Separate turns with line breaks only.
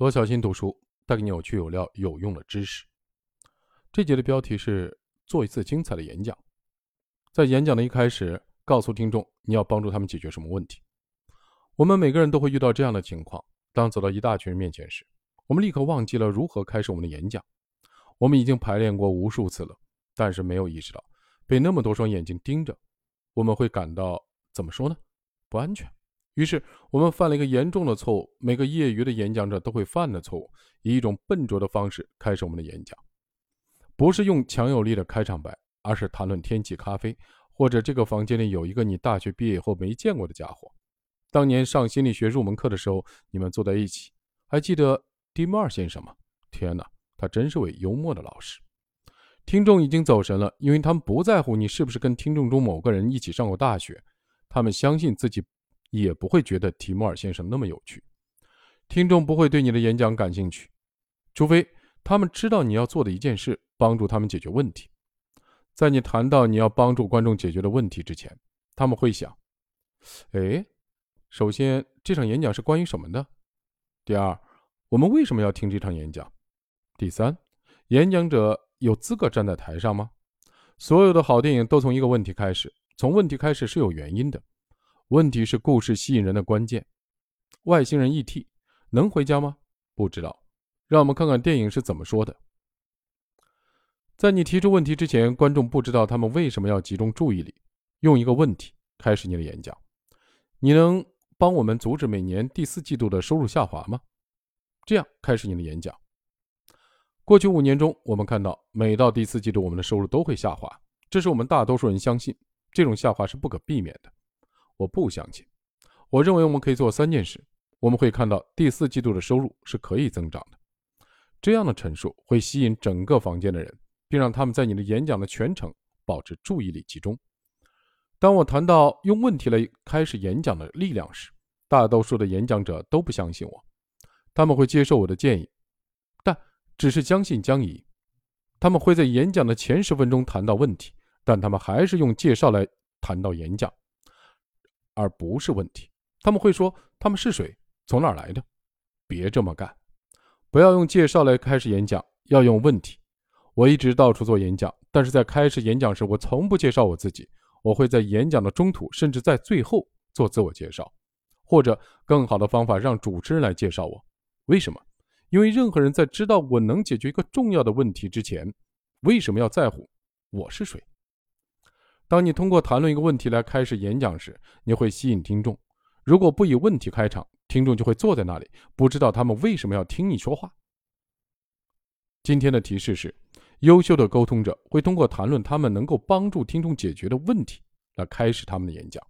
罗小新读书带给你有趣有料有用的知识。这节的标题是做一次精彩的演讲。在演讲的一开始，告诉听众你要帮助他们解决什么问题。我们每个人都会遇到这样的情况：当走到一大群人面前时，我们立刻忘记了如何开始我们的演讲。我们已经排练过无数次了，但是没有意识到被那么多双眼睛盯着，我们会感到怎么说呢？不安全。于是，我们犯了一个严重的错误。每个业余的演讲者都会犯的错误，以一种笨拙的方式开始我们的演讲，不是用强有力的开场白，而是谈论天气、咖啡，或者这个房间里有一个你大学毕业以后没见过的家伙。当年上心理学入门课的时候，你们坐在一起，还记得蒂莫尔先生吗？天哪，他真是位幽默的老师。听众已经走神了，因为他们不在乎你是不是跟听众中某个人一起上过大学，他们相信自己。也不会觉得提莫尔先生那么有趣，听众不会对你的演讲感兴趣，除非他们知道你要做的一件事，帮助他们解决问题。在你谈到你要帮助观众解决的问题之前，他们会想：哎，首先这场演讲是关于什么的？第二，我们为什么要听这场演讲？第三，演讲者有资格站在台上吗？所有的好电影都从一个问题开始，从问题开始是有原因的。问题是故事吸引人的关键。外星人 ET 能回家吗？不知道。让我们看看电影是怎么说的。在你提出问题之前，观众不知道他们为什么要集中注意力。用一个问题开始你的演讲。你能帮我们阻止每年第四季度的收入下滑吗？这样开始你的演讲。过去五年中，我们看到每到第四季度，我们的收入都会下滑。这是我们大多数人相信，这种下滑是不可避免的。我不相信。我认为我们可以做三件事。我们会看到第四季度的收入是可以增长的。这样的陈述会吸引整个房间的人，并让他们在你的演讲的全程保持注意力集中。当我谈到用问题来开始演讲的力量时，大多数的演讲者都不相信我。他们会接受我的建议，但只是将信将疑。他们会在演讲的前十分钟谈到问题，但他们还是用介绍来谈到演讲。而不是问题，他们会说他们是谁，从哪儿来的？别这么干，不要用介绍来开始演讲，要用问题。我一直到处做演讲，但是在开始演讲时，我从不介绍我自己。我会在演讲的中途，甚至在最后做自我介绍，或者更好的方法，让主持人来介绍我。为什么？因为任何人在知道我能解决一个重要的问题之前，为什么要在乎我是谁？当你通过谈论一个问题来开始演讲时，你会吸引听众。如果不以问题开场，听众就会坐在那里，不知道他们为什么要听你说话。今天的提示是：优秀的沟通者会通过谈论他们能够帮助听众解决的问题来开始他们的演讲。